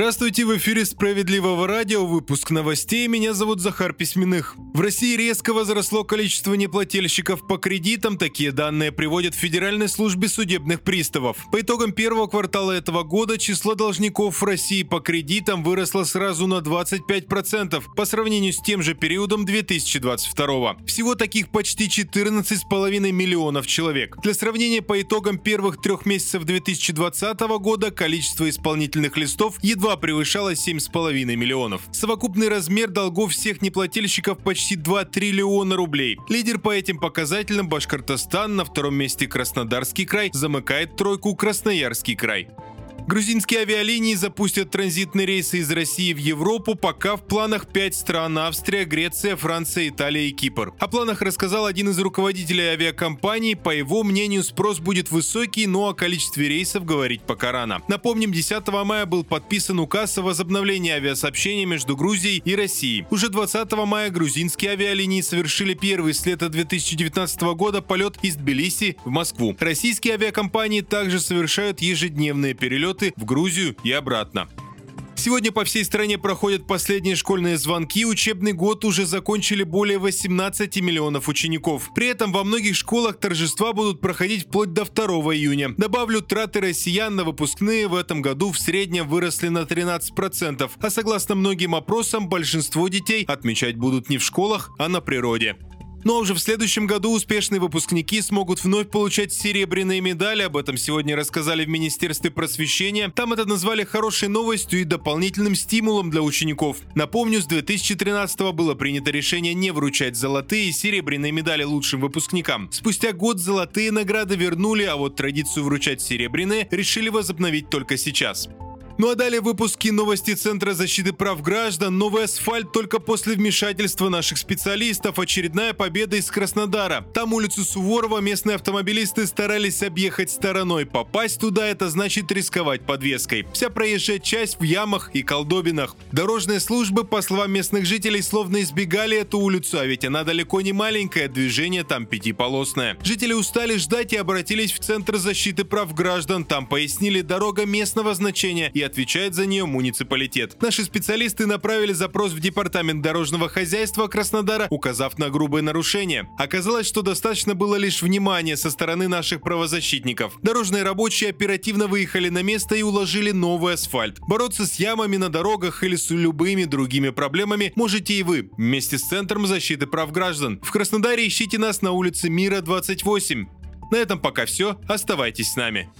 Здравствуйте, в эфире Справедливого радио, выпуск новостей, меня зовут Захар Письменных. В России резко возросло количество неплательщиков по кредитам, такие данные приводят в Федеральной службе судебных приставов. По итогам первого квартала этого года число должников в России по кредитам выросло сразу на 25% по сравнению с тем же периодом 2022. Всего таких почти 14,5 миллионов человек. Для сравнения, по итогам первых трех месяцев 2020 года количество исполнительных листов едва превышала 7,5 миллионов. Совокупный размер долгов всех неплательщиков почти 2 триллиона рублей. Лидер по этим показателям Башкортостан, на втором месте Краснодарский край, замыкает тройку Красноярский край. Грузинские авиалинии запустят транзитные рейсы из России в Европу, пока в планах пять стран – Австрия, Греция, Франция, Италия и Кипр. О планах рассказал один из руководителей авиакомпаний. По его мнению, спрос будет высокий, но о количестве рейсов говорить пока рано. Напомним, 10 мая был подписан указ о возобновлении авиасообщения между Грузией и Россией. Уже 20 мая грузинские авиалинии совершили первый с лета 2019 года полет из Тбилиси в Москву. Российские авиакомпании также совершают ежедневные перелеты билеты в Грузию и обратно. Сегодня по всей стране проходят последние школьные звонки. Учебный год уже закончили более 18 миллионов учеников. При этом во многих школах торжества будут проходить вплоть до 2 июня. Добавлю, траты россиян на выпускные в этом году в среднем выросли на 13%. А согласно многим опросам, большинство детей отмечать будут не в школах, а на природе. Ну а уже в следующем году успешные выпускники смогут вновь получать серебряные медали. Об этом сегодня рассказали в Министерстве просвещения. Там это назвали хорошей новостью и дополнительным стимулом для учеников. Напомню, с 2013 было принято решение не вручать золотые и серебряные медали лучшим выпускникам. Спустя год золотые награды вернули, а вот традицию вручать серебряные решили возобновить только сейчас. Ну а далее выпуски новости Центра защиты прав граждан. Новый асфальт только после вмешательства наших специалистов. Очередная победа из Краснодара. Там улицу Суворова местные автомобилисты старались объехать стороной. Попасть туда это значит рисковать подвеской. Вся проезжая часть в ямах и колдобинах. Дорожные службы, по словам местных жителей, словно избегали эту улицу, а ведь она далеко не маленькая, движение там пятиполосное. Жители устали ждать и обратились в Центр защиты прав граждан. Там пояснили дорога местного значения и отвечает за нее муниципалитет. Наши специалисты направили запрос в Департамент дорожного хозяйства Краснодара, указав на грубые нарушения. Оказалось, что достаточно было лишь внимания со стороны наших правозащитников. Дорожные рабочие оперативно выехали на место и уложили новый асфальт. Бороться с ямами на дорогах или с любыми другими проблемами можете и вы, вместе с Центром защиты прав граждан. В Краснодаре ищите нас на улице Мира 28. На этом пока все. Оставайтесь с нами.